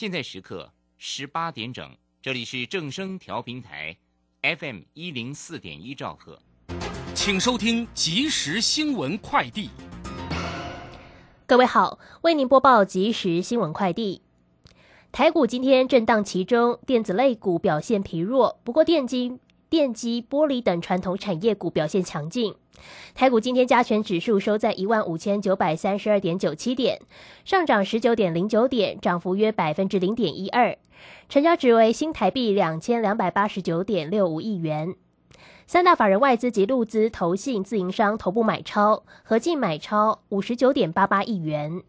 现在时刻十八点整，这里是正声调频台，FM 一零四点一兆赫，请收听即时新闻快递。各位好，为您播报即时新闻快递。台股今天震荡其中，电子类股表现疲弱，不过电机。电机、玻璃等传统产业股表现强劲。台股今天加权指数收在一万五千九百三十二点九七点，上涨十九点零九点，涨幅约百分之零点一二。成交值为新台币两千两百八十九点六五亿元。三大法人外资及陆资投信自营商头部买超，合计买超五十九点八八亿元。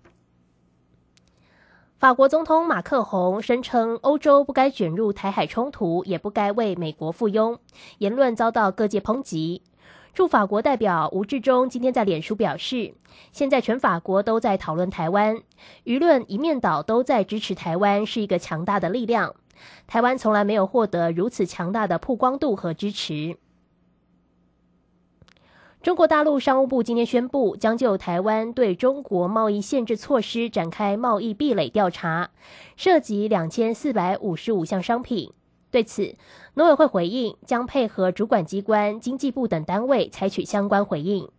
法国总统马克宏声称，欧洲不该卷入台海冲突，也不该为美国附庸，言论遭到各界抨击。驻法国代表吴志忠今天在脸书表示，现在全法国都在讨论台湾，舆论一面倒都在支持台湾是一个强大的力量。台湾从来没有获得如此强大的曝光度和支持。中国大陆商务部今天宣布，将就台湾对中国贸易限制措施展开贸易壁垒调查，涉及两千四百五十五项商品。对此，农委会回应将配合主管机关、经济部等单位采取相关回应。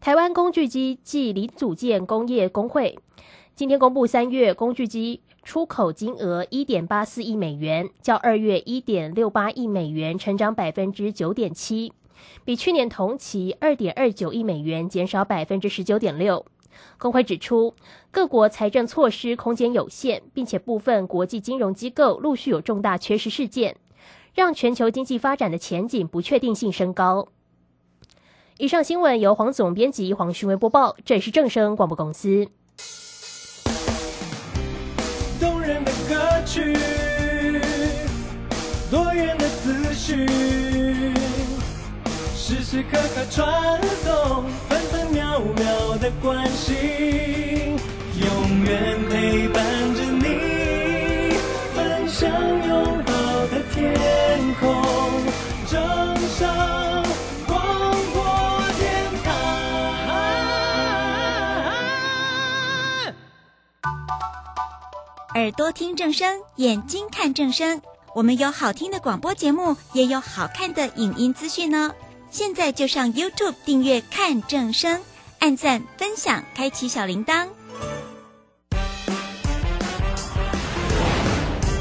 台湾工具机暨零组件工业工会今天公布三月工具机。出口金额一点八四亿美元，较二月一点六八亿美元成长百分之九点七，比去年同期二点二九亿美元减少百分之十九点六。工会指出，各国财政措施空间有限，并且部分国际金融机构陆续有重大缺失事件，让全球经济发展的前景不确定性升高。以上新闻由黄总编辑黄旭威播报，这里是正声广播公司。动人的歌曲，多元的资讯，时时刻刻传送，秒秒的关心，永远陪伴着你，分享拥抱的天空，正声广播电台。耳朵听正声，眼睛看正声。我们有好听的广播节目，也有好看的影音资讯呢。现在就上 YouTube 订阅看正声，按赞分享，开启小铃铛，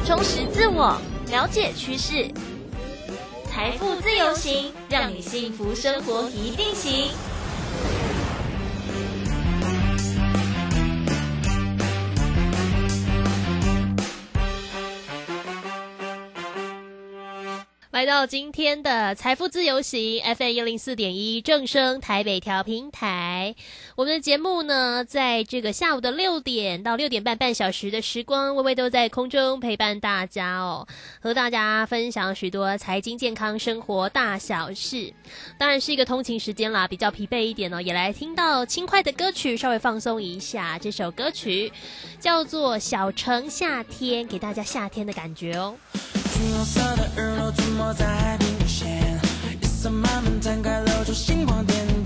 充实自我，了解趋势，财富自由行，让你幸福生活一定行。来到今天的财富自由行 FM 一零四点一正声台北调平台，我们的节目呢，在这个下午的六点到六点半半小时的时光，微微都在空中陪伴大家哦，和大家分享许多财经、健康、生活大小事。当然是一个通勤时间啦，比较疲惫一点哦，也来听到轻快的歌曲，稍微放松一下。这首歌曲叫做《小城夏天》，给大家夏天的感觉哦。橘红色的日落出没在海平线，夜色慢慢摊开，露出星光点点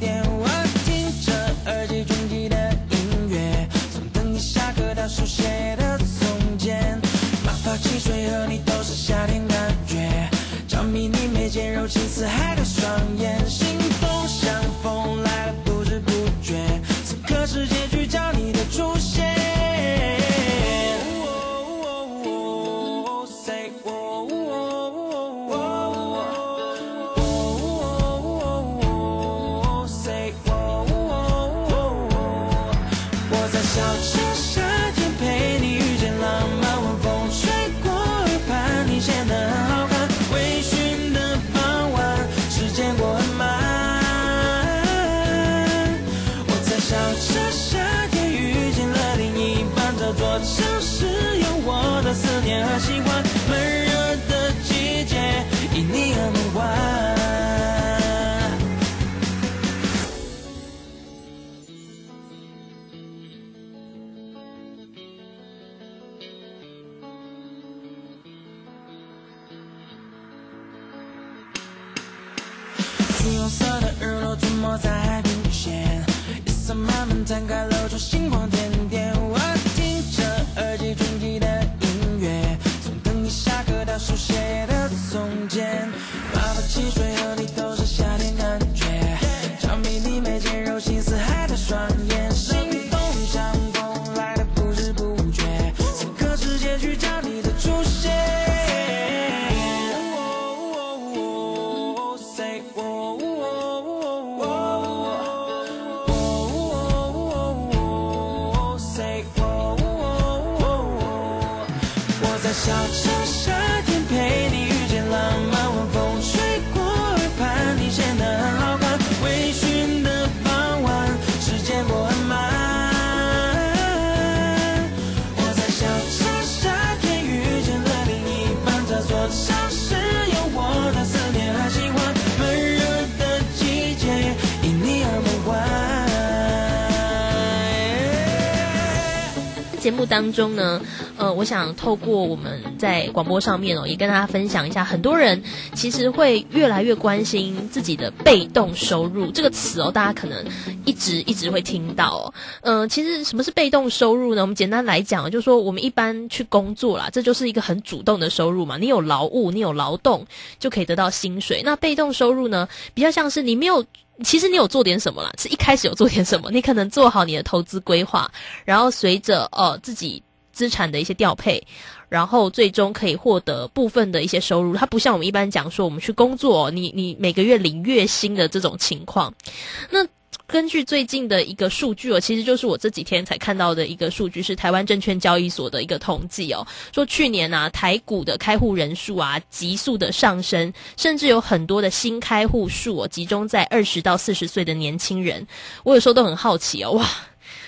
小城夏天陪你遇见浪漫，晚风吹过耳畔，你显得很好看。微醺的傍晚，时间过很慢。我在小城夏天遇见了另一半，这座城市有我的思念和喜欢，闷热的季节因你而梦幻。节目当中呢，呃，我想透过我们在广播上面哦，也跟大家分享一下，很多人其实会越来越关心自己的被动收入这个词哦，大家可能一直一直会听到哦。嗯、其实什么是被动收入呢？我们简单来讲，就是说我们一般去工作啦，这就是一个很主动的收入嘛。你有劳务，你有劳动，就可以得到薪水。那被动收入呢，比较像是你没有。其实你有做点什么啦？是一开始有做点什么？你可能做好你的投资规划，然后随着呃自己资产的一些调配，然后最终可以获得部分的一些收入。它不像我们一般讲说，我们去工作，你你每个月领月薪的这种情况。那根据最近的一个数据哦，其实就是我这几天才看到的一个数据，是台湾证券交易所的一个统计哦，说去年啊台股的开户人数啊急速的上升，甚至有很多的新开户数哦集中在二十到四十岁的年轻人。我有时候都很好奇哦，哇，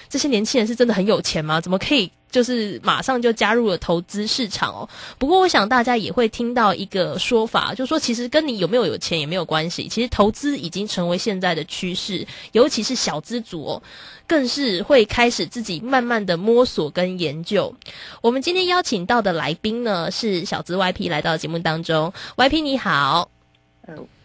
这些年轻人是真的很有钱吗？怎么可以就是马上就加入了投资市场哦？不过我想大家也会听到一个说法，就说其实跟你有没有有钱也没有关系，其实投资已经成为现在的趋势，尤其是小资族哦。更是会开始自己慢慢的摸索跟研究。我们今天邀请到的来宾呢是小资 YP 来到节目当中，YP 你好。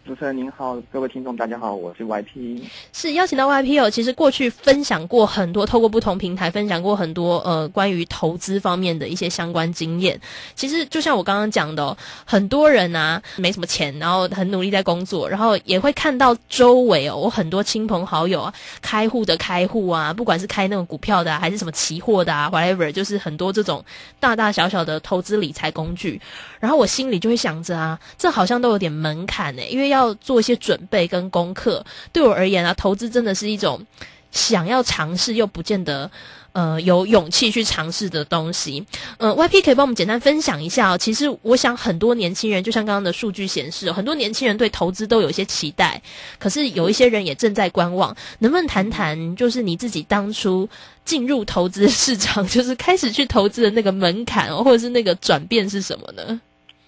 主持人您好，各位听众大家好，我是 YP。是邀请到 YP 哦，其实过去分享过很多，透过不同平台分享过很多呃关于投资方面的一些相关经验。其实就像我刚刚讲的、很多人啊没什么钱，然后很努力在工作，然后也会看到周围哦，我很多亲朋好友啊，开户的开户啊，不管是开那种股票的、还是什么期货的啊，whatever，就是很多这种大大小小的投资理财工具。然后我心里就会想着啊，这好像都有点门槛呢，因为要做一些准备跟功课。对我而言啊，投资真的是一种想要尝试又不见得呃有勇气去尝试的东西。呃，YP 可以帮我们简单分享一下哦。其实我想很多年轻人，就像刚刚的数据显示、很多年轻人对投资都有一些期待，可是有一些人也正在观望。能不能谈谈，就是你自己当初进入投资市场，就是开始去投资的那个门槛，或者是那个转变是什么呢？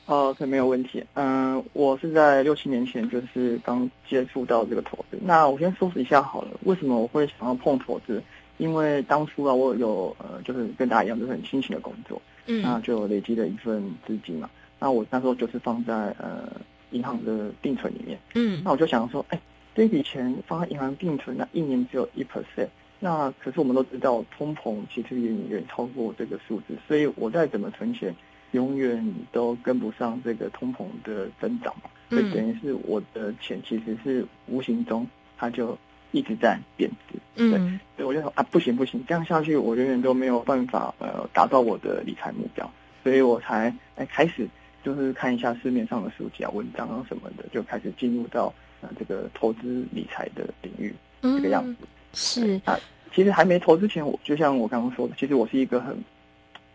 哦，这没有问题。嗯、我是在六七年前就是刚接触到这个投资。那我先说一下好了，为什么我会想要碰投资？因为当初啊，我有呃，就是跟大家一样，就是很辛勤的工作，嗯那嗯就有累积了一份资金嘛。那我那时候就是放在呃银行的定存里面。嗯那我就想说，哎，这笔钱放在银行定存，那一年只有一 percent。那可是我们都知道，通膨其实远远超过这个数字，所以我再怎么存钱，永远都跟不上这个通膨的增长嘛。所以等于是我的钱其实是无形中它就一直在贬值。嗯所以我就说啊，不行不行，这样下去我永远都没有办法呃达到我的理财目标，所以我才哎开始就是看一下市面上的书籍啊、文章啊什么的，就开始进入到呃这个投资理财的领域这个样子。嗯，是啊，其实还没投之前，我就像我刚刚说的，其实我是一个很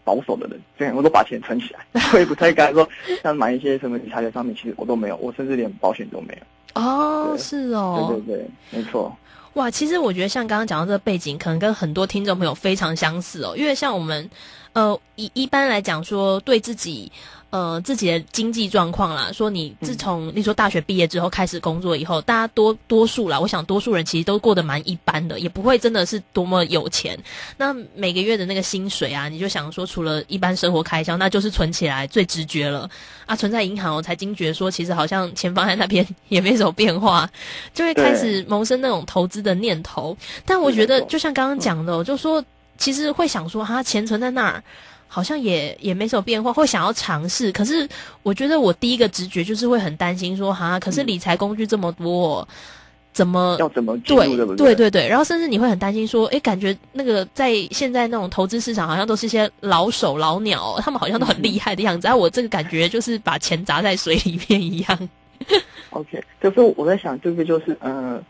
保守的人，这样我都把钱存起来，我也不太敢说像买一些什么理财的商品，其实我都没有，我甚至连保险都没有。哦，是哦，对对对，没错。哇，其实我觉得像刚刚讲到这个背景，可能跟很多听众朋友非常相似哦。因为像我们，呃，一一般来讲说，对自己，呃，自己的经济状况啦，说你自从你说大学毕业之后开始工作以后，大家多多数啦，我想多数人其实都过得蛮一般的，也不会真的是多么有钱。那每个月的那个薪水啊，你就想说，除了一般生活开销，那就是存起来最直觉了啊。存在银行，我才惊觉说，其实好像钱放在那边 也没什么变化，就会开始萌生那种投资的念头。但我觉得，就像刚刚讲的、哦，就说其实会想说，哈，钱存在那儿。好像也也没什么变化，会想要尝试。可是我觉得我第一个直觉就是会很担心，说哈，可是理财工具这么多，怎么要怎么对对对对对，然后甚至你会很担心说，哎，感觉那个在现在那种投资市场，好像都是一些老手老鸟，他们好像都很厉害的样子。啊我这个感觉就是把钱砸在水里面一样。OK，可是我在想，这个就是呃，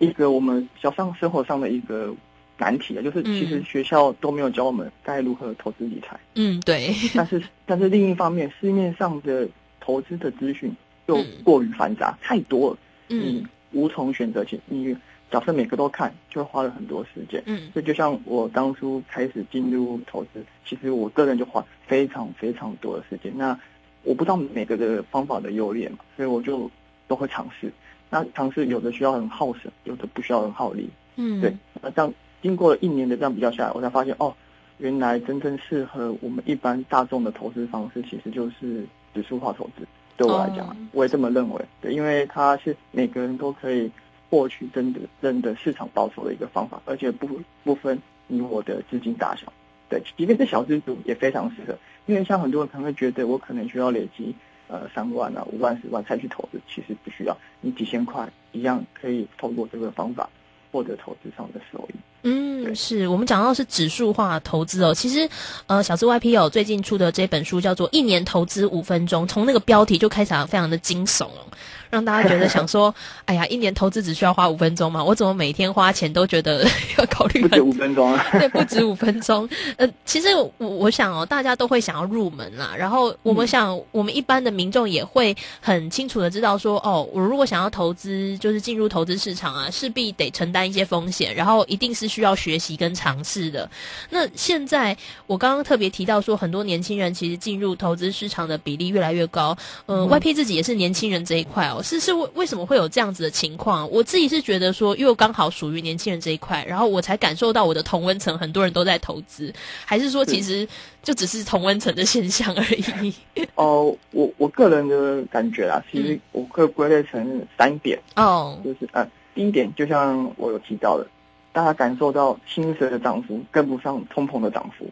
一个我们小上生活上的一个难题啊，就是其实嗯学校都没有教我们该如何投资理财，嗯，对，但是 但是另一方面，市面上的投资的资讯又嗯过于繁杂，太多了，你嗯无从选择起，你假设每个都看，就会花了很多时间。嗯所以就像我当初开始进入投资，其实我个人就花非常非常多的时间。那我不知道每个的方法的优劣嘛，所以我就都会尝试。那尝试有的需要很耗神，有的不需要很耗力。嗯，对，那这样经过了一年的这样比较下来，我才发现哦，原来真正适合我们一般大众的投资方式，其实就是指数化投资。对我来讲，哦我也这么认为。对，因为它是每个人都可以获取真的真的市场报酬的一个方法，而且不不分你我的资金大小。对，即便是小资族也非常适合，因为像很多人可能会觉得我可能需要累积呃三万啊、五万、十万才去投资，其实不需要，你几千块一样可以透过这个方法获得投资上的收益。嗯，是我们讲到是指数化投资哦。其实，呃，小资 YP 最近出的这本书叫做《一年投资五分钟》，从那个标题就开始非常的惊悚哦，让大家觉得想 说，哎呀，一年投资只需要花五分钟嘛？我怎么每天花钱都觉得 要考虑不止五分钟啊！对，不止五分钟。呃，其实我我想哦，大家都会想要入门啦。然后我们想，我们一般的民众也会很清楚的知道说，哦，我如果想要投资，就是进入投资市场啊，势必得承担一些风险，然后一定是需要学习跟尝试的。那现在我刚刚特别提到说，很多年轻人其实进入投资市场的比例越来越高。呃、y p 自己也是年轻人这一块哦，是是为为什么会有这样子的情况？我自己是觉得说，因为我刚好属于年轻人这一块，然后我才感受到我的同温层很多人都在投资，还是说其实就只是同温层的现象而已？哦，我我个人的感觉啊，其实我可以归类成三点，哦，就是呃，第一点就像我有提到的，大家感受到薪水的涨幅跟不上通膨的涨幅。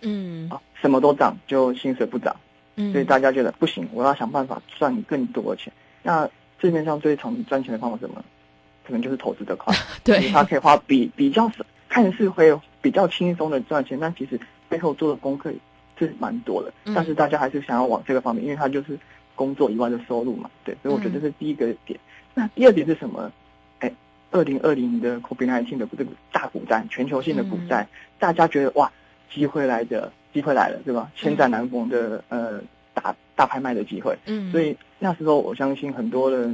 嗯。啊，什么都涨，就薪水不涨，嗯，所以大家觉得不行，我要想办法赚更多的钱。那市面上最常赚钱的方法是什么？可能就是投资的快，就是对，他可以花比比较少，看似会比较轻松的赚钱，但其实背后做的功课是蛮多的。嗯但是大家还是想要往这个方面，因为它就是工作以外的收入嘛，对，所以我觉得这是第一个点。那第二点是什么？哎，二零二零的 COVID-19 的这个大股灾，全球性的股灾，大家觉得哇，机会来的，机会来了，对吧？千载难逢的呃大大拍卖的机会。嗯，所以那时候我相信很多人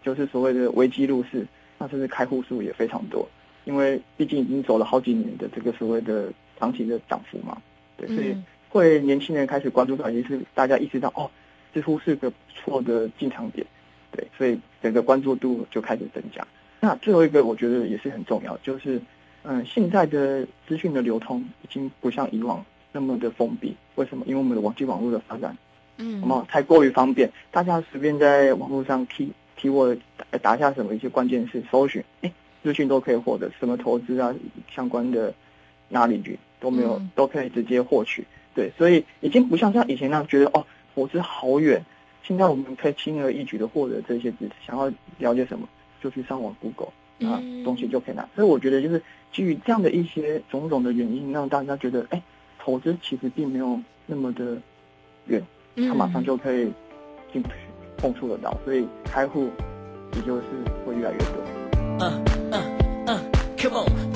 就是所谓的危机入市，那甚至开户数也非常多，因为毕竟已经走了好几年的这个所谓的长期的涨幅嘛，对，所以嗯会年轻人开始关注到，也是大家意识到哦，似乎是个不错的进场点，对，所以整个关注度就开始增加。那最后一个我觉得也是很重要，就是嗯，现在的资讯的流通已经不像以往那么的封闭，为什么？因为我们的网际网络的发展嗯太过于方便，大家随便在网络上 key keyword 打打下什么一些关键词搜寻，哎，资讯都可以获得，什么投资啊相关的哪里去都没有，嗯都可以直接获取。对，所以已经不像像以前那样觉得哦，投资好远。现在我们可以轻而易举的获得这些知识，想要了解什么就去上网 Google 啊，嗯东西就可以拿。所以我觉得就是基于这样的一些种种的原因，让大家觉得哎，投资其实并没有那么的远。他马上就可以进碰触得到，所以开户也就是会越来越多。嗯嗯嗯 Come on.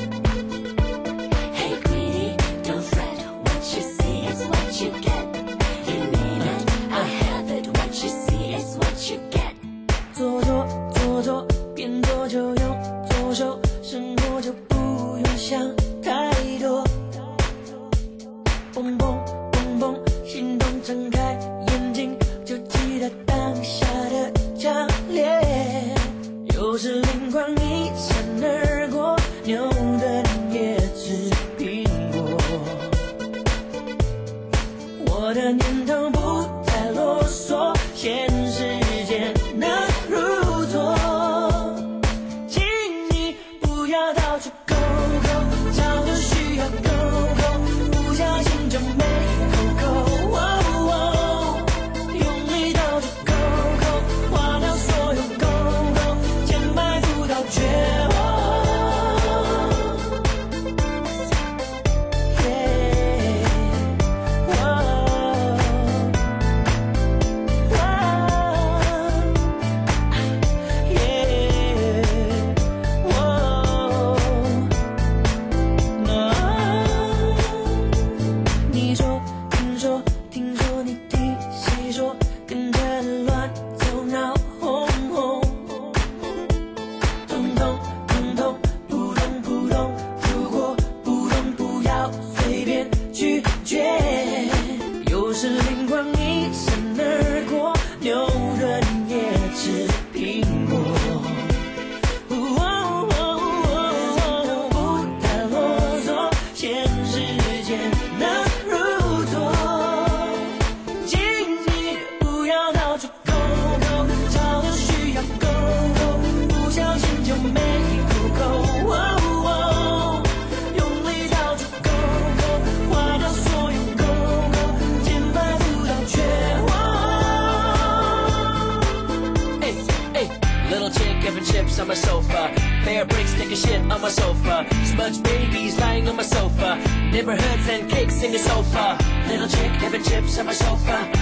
chips on my sofa.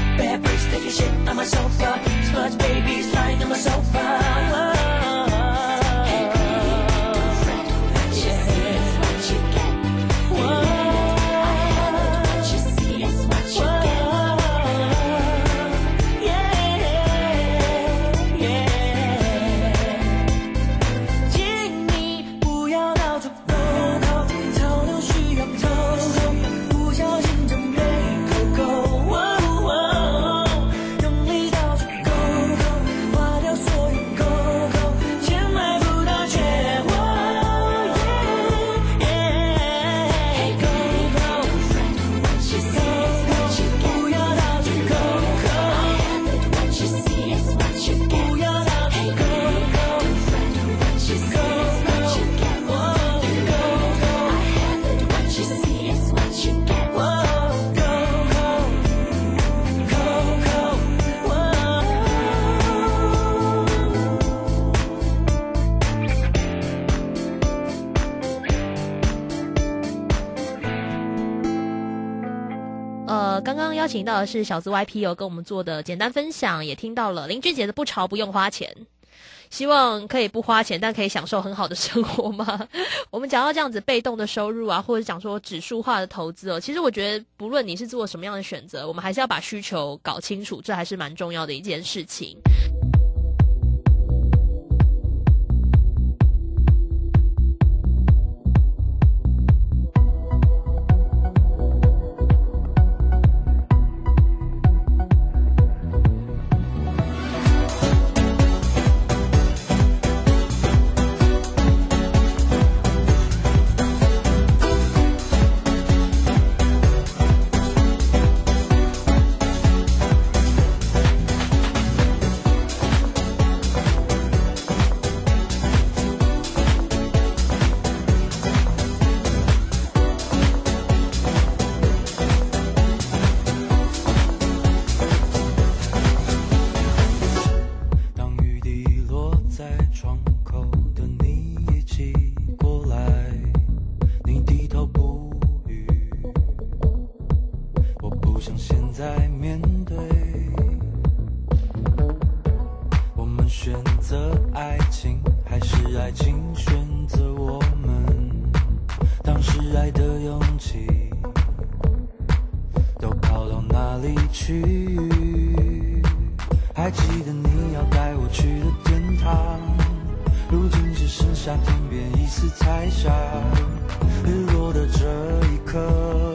听到的是小资 Y P 哦跟我们做的简单分享，也听到了林俊杰的不潮不用花钱，希望可以不花钱但可以享受很好的生活吗？我们讲到这样子被动的收入啊，或者讲说指数化的投资哦，其实我觉得不论你是做什么样的选择，我们还是要把需求搞清楚，这还是蛮重要的一件事情。夏天变一丝彩霞日落的这一刻。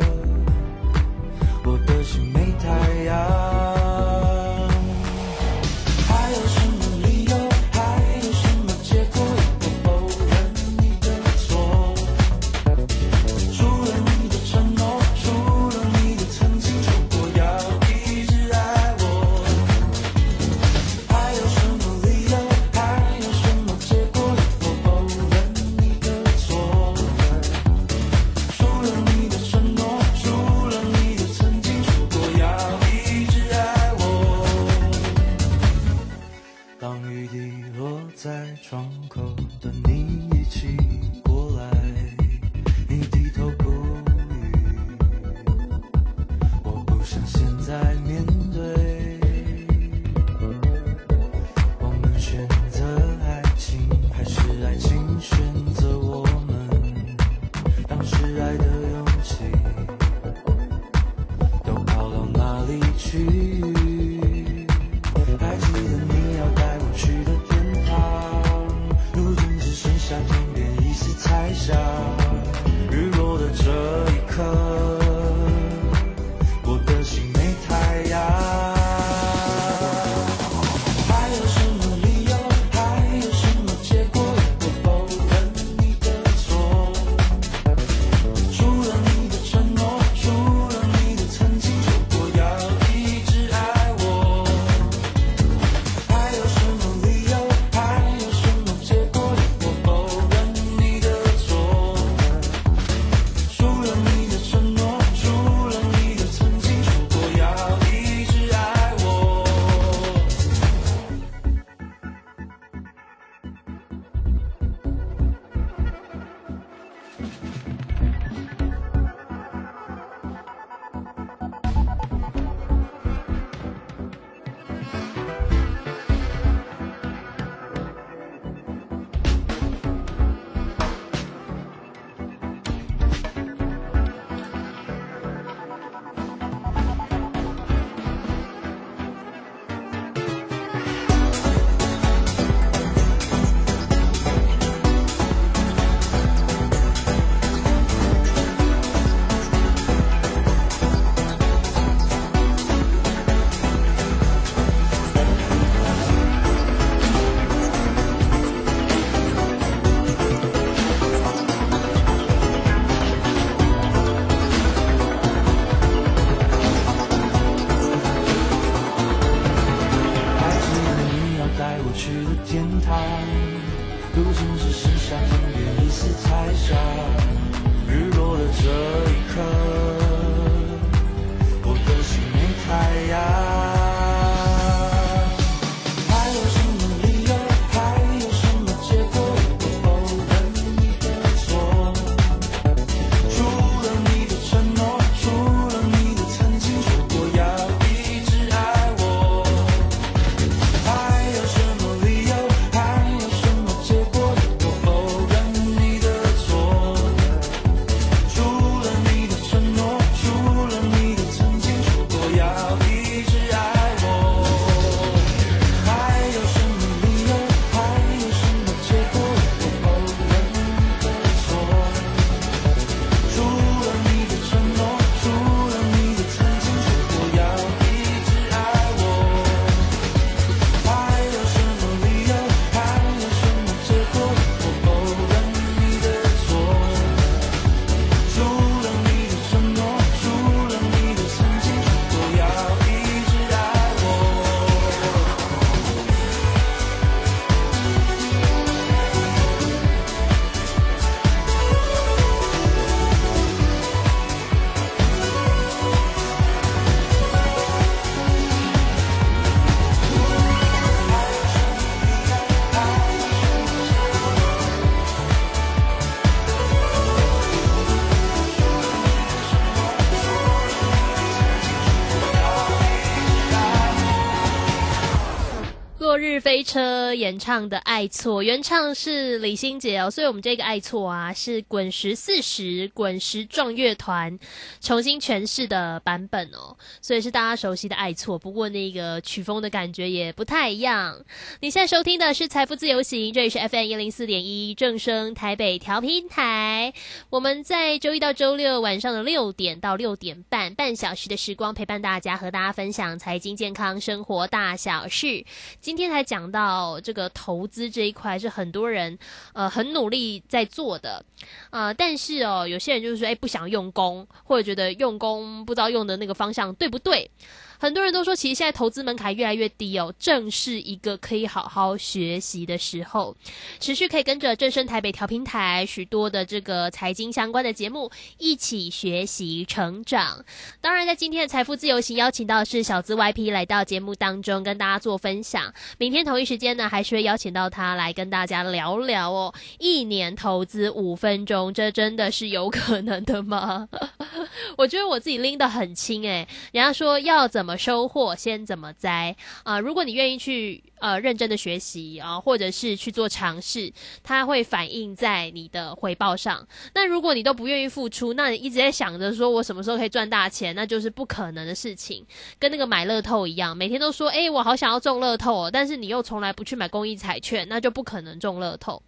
飞车演唱的《爱错》，原唱是李心洁哦，所以我们这个《爱错》啊是滚石四十滚石壮乐团重新诠释的版本哦，所以是大家熟悉的《爱错》，不过那个曲风的感觉也不太一样。你现在收听的是《财富自由行》，这里是 FM 一零四点一正声台北调频台，我们在周一到周六晚上的六点到六点半，半小时的时光陪伴大家，和大家分享财经、健康、生活大小事。今天才讲讲到这个投资这一块，是很多人呃很努力在做的，呃，但是哦，有些人就是说，哎，不想用功，或者觉得用功不知道用的那个方向对不对。很多人都说，其实现在投资门槛越来越低哦，正是一个可以好好学习的时候。持续可以跟着正声台北调频台许多的这个财经相关的节目一起学习成长。当然，在今天的财富自由行邀请到是小资 YP 来到节目当中跟大家做分享。明天同一时间呢，还是会邀请到他来跟大家聊聊哦。一年投资五分钟，这真的是有可能的吗？我觉得我自己拎得很轻诶，人家说要怎么收获，先怎么栽。啊、如果你愿意去呃认真的学习啊、或者是去做尝试，它会反映在你的回报上。那如果你都不愿意付出，那你一直在想着说我什么时候可以赚大钱，那就是不可能的事情。跟那个买乐透一样，每天都说诶，我好想要中乐透哦，但是你又从来不去买公益彩券，那就不可能中乐透。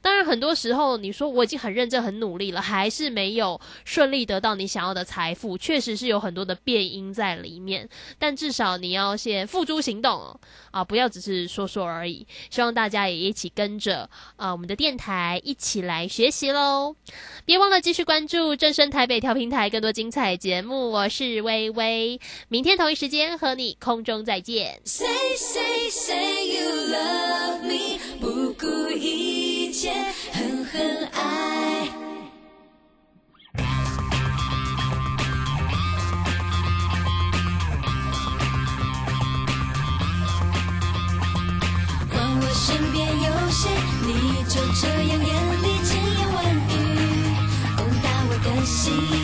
当然，很多时候你说我已经很认真、很努力了，还是没有顺利得到你想要的财富，确实是有很多的变因在里面。但至少你要先付诸行动哦，啊，不要只是说说而已。希望大家也一起跟着啊我们的电台一起来学习喽。别忘了继续关注正声台北调平台更多精彩节目。我是微微，明天同一时间和你空中再见。身边有谁，你就这样眼里千言万语，攻打我的心。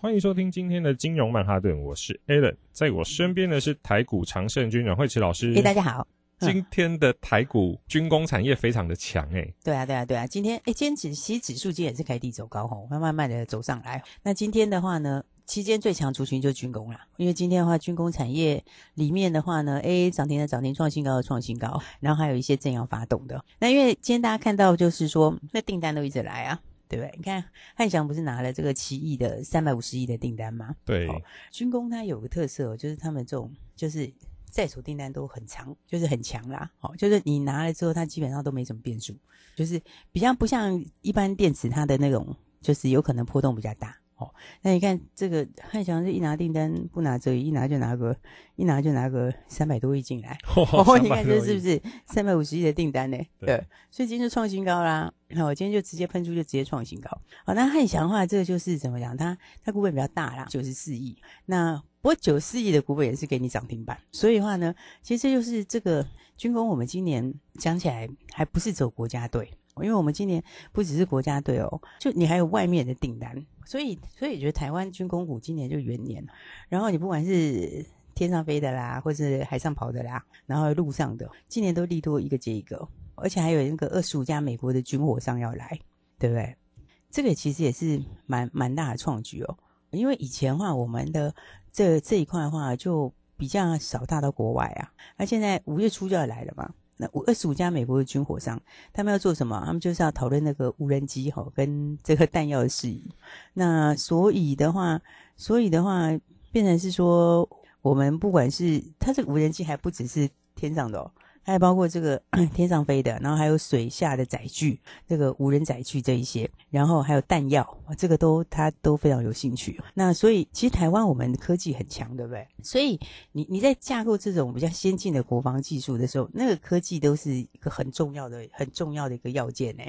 欢迎收听今天的金融曼哈顿，我是 Alan，在我身边的是台股常胜军阮慧慈老师。哎，大家好。今天的台股军工产业非常的强哎。对啊，对啊，对啊。今天哎，今天指其实指数今天也是开低走高吼，慢慢慢的走上来。那今天的话呢，期间最强族群就军工啦，因为今天的话，军工产业里面的话呢，，A，涨停的涨停，创新高的创新高，然后还有一些正要发动的。那因为今天大家看到就是说，那订单都一直来啊。对不对？你看汉翔不是拿了这个七亿的三百五十亿的订单吗？对，军工它有个特色，就是他们这种就是在手订单都很长，就是很强啦。好，就是你拿了之后，它基本上都没什么变数，就是比较不像一般电池它的那种，就是有可能波动比较大。哦，那你看这个汉翔是一拿订单不拿折，一拿就拿个一拿就拿个三百多亿进来。哦，你看这是不是三百五十亿的订单呢？对，所以今天就创新高啦。那我今天就直接喷出，就直接创新高。好，那汉翔的话，这个就是怎么讲？它它股本比较大啦，九十四亿。那不过九四亿的股本也是给你涨停板，所以的话呢，其实这就是这个军工，我们今年讲起来还不是走国家队。因为我们今年不只是国家队哦，就你还有外面的订单，所以所以觉得台湾军工股今年就元年，然后你不管是天上飞的啦，或是海上跑的啦，然后路上的，今年都利多一个接一个，而且还有那个二十五家美国的军火商要来，对不对？这个其实也是蛮蛮大的创举哦，因为以前的话我们的这这一块的话就比较少大到国外啊，那现在五月初就要来了嘛。那五二十五家美国的军火商，他们要做什么？他们就是要讨论那个无人机哈，跟这个弹药的事宜。那所以的话，所以的话，变成是说，我们不管是它这个无人机，还不只是天上的哦。还包括这个 天上飞的，然后还有水下的载具，这个无人载具这一些，然后还有弹药，这个都他都非常有兴趣。那所以其实台湾我们科技很强，对不对？所以你你在架构这种比较先进的国防技术的时候，那个科技都是一个很重要的、很重要的一个要件呢。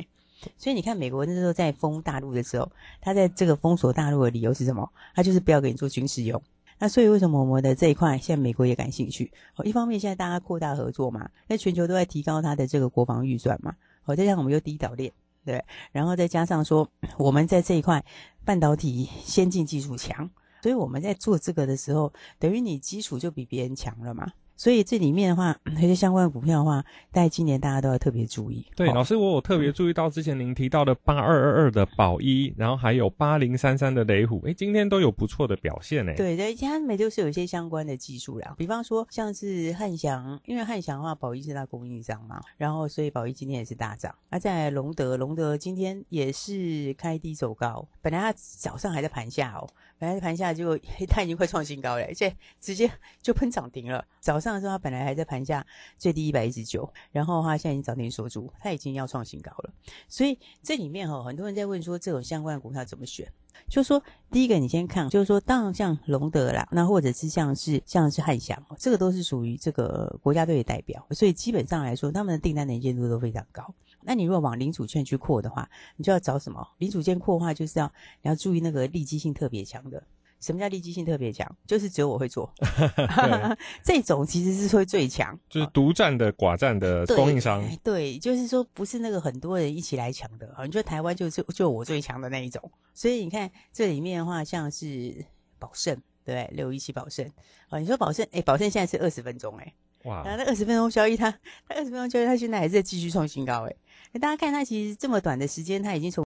所以你看，美国那时候在封大陆的时候，他在这个封锁大陆的理由是什么？他就是不要给你做军事用。那所以为什么我们的这一块现在美国也感兴趣？哦，一方面现在大家扩大合作嘛，那全球都在提高它的这个国防预算嘛，好，再加上我们又低岛链，对，然后再加上说我们在这一块半导体先进技术强，所以我们在做这个的时候，等于你基础就比别人强了嘛。所以这里面的话，那些相关的股票的话，在今年大家都要特别注意。对，老师，我有特别注意到之前您提到的八二二二的宝一，然后还有八零三三的雷虎，哎，今天都有不错的表现呢。对对，他们就是有一些相关的技术啦，比方说像是汉翔，因为汉翔的话，宝一是它供应商嘛，然后所以宝一今天也是大涨。而在隆德，隆德今天也是开低走高，本来它早上还在盘下哦。本来盘下就它已经快创新高了，而且直接就喷涨停了。早上的时候它本来还在盘下最低一百一十九，然后的话现在已经涨停锁住，它已经要创新高了。所以这里面哈，很多人在问说这种相关的股票怎么选？就说第一个你先看，就是说当然像隆德啦，那或者是像是像是汉翔，这个都是属于这个国家队的代表，所以基本上来说，他们的订单能见度都非常高。那你如果往零组件去扩的话，你就要找什么？零组件扩的话，就是要你要注意那个利基性特别强的，什么叫利基性特别强？就是只有我会做 这种其实是会最强。就是独占的寡占的供应商，對对，就是说不是那个很多人一起来抢的，啊，你说台湾就是就我最强的那一种，所以你看这里面的话，像是宝盛，对？六一七宝盛，啊，你说宝盛，哎，宝盛现在是二十分钟，哎，哇然后那二十分钟交易它，它二十分钟交易它现在还在继续创新高，哎，大家看它其实这么短的时间，它已经从